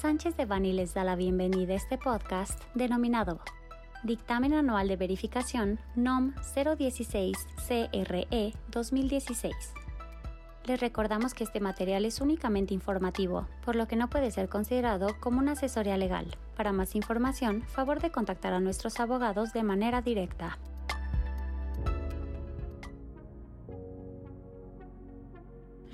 Sánchez de Bani les da la bienvenida a este podcast denominado Dictamen Anual de Verificación NOM 016 CRE 2016. Les recordamos que este material es únicamente informativo, por lo que no puede ser considerado como una asesoría legal. Para más información, favor de contactar a nuestros abogados de manera directa.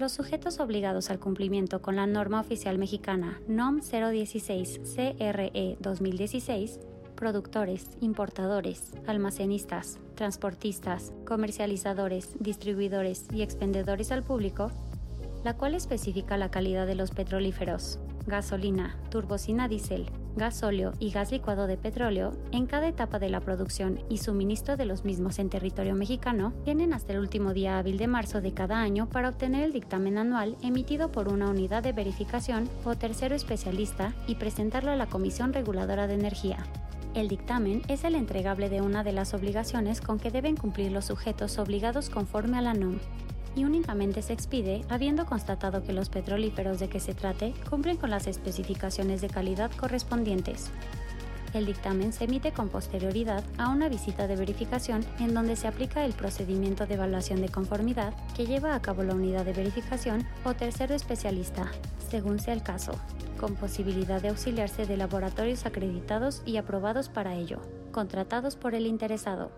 Los sujetos obligados al cumplimiento con la norma oficial mexicana NOM 016 CRE 2016 productores, importadores, almacenistas, transportistas, comercializadores, distribuidores y expendedores al público, la cual especifica la calidad de los petrolíferos, gasolina, turbocina diésel, gasóleo y gas licuado de petróleo en cada etapa de la producción y suministro de los mismos en territorio mexicano, tienen hasta el último día hábil de marzo de cada año para obtener el dictamen anual emitido por una unidad de verificación o tercero especialista y presentarlo a la Comisión Reguladora de Energía. El dictamen es el entregable de una de las obligaciones con que deben cumplir los sujetos obligados conforme a la NOM, y únicamente se expide habiendo constatado que los petrolíferos de que se trate cumplen con las especificaciones de calidad correspondientes. El dictamen se emite con posterioridad a una visita de verificación en donde se aplica el procedimiento de evaluación de conformidad que lleva a cabo la unidad de verificación o tercero especialista, según sea el caso, con posibilidad de auxiliarse de laboratorios acreditados y aprobados para ello, contratados por el interesado.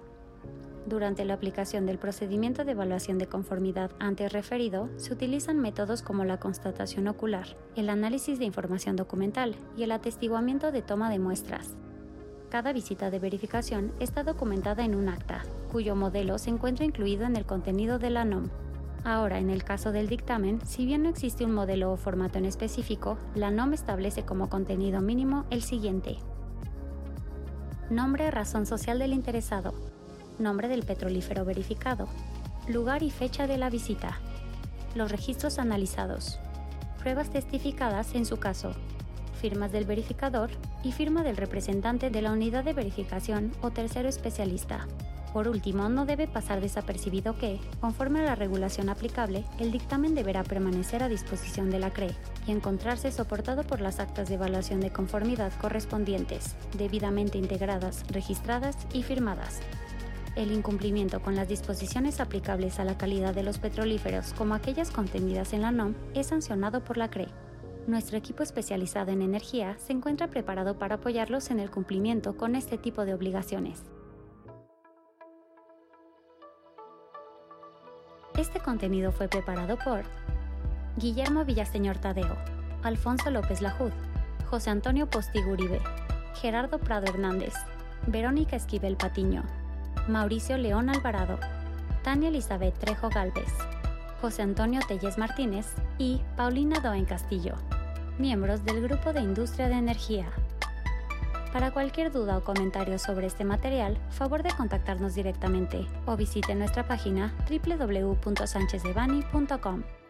Durante la aplicación del procedimiento de evaluación de conformidad antes referido, se utilizan métodos como la constatación ocular, el análisis de información documental y el atestiguamiento de toma de muestras. Cada visita de verificación está documentada en un acta, cuyo modelo se encuentra incluido en el contenido de la NOM. Ahora, en el caso del dictamen, si bien no existe un modelo o formato en específico, la NOM establece como contenido mínimo el siguiente. Nombre, razón social del interesado, nombre del petrolífero verificado, lugar y fecha de la visita, los registros analizados, pruebas testificadas en su caso, firmas del verificador y firma del representante de la unidad de verificación o tercero especialista. Por último, no debe pasar desapercibido que, conforme a la regulación aplicable, el dictamen deberá permanecer a disposición de la CRE y encontrarse soportado por las actas de evaluación de conformidad correspondientes, debidamente integradas, registradas y firmadas el incumplimiento con las disposiciones aplicables a la calidad de los petrolíferos como aquellas contenidas en la NOM es sancionado por la CRE. Nuestro equipo especializado en energía se encuentra preparado para apoyarlos en el cumplimiento con este tipo de obligaciones. Este contenido fue preparado por Guillermo Villaseñor Tadeo, Alfonso López Lajud, José Antonio Postiguribe, Gerardo Prado Hernández, Verónica Esquivel Patiño, Mauricio León Alvarado, Tania Elizabeth Trejo Galvez, José Antonio Telles Martínez y Paulina Doen Castillo, miembros del Grupo de Industria de Energía. Para cualquier duda o comentario sobre este material, favor de contactarnos directamente o visite nuestra página www.sanchezdevani.com.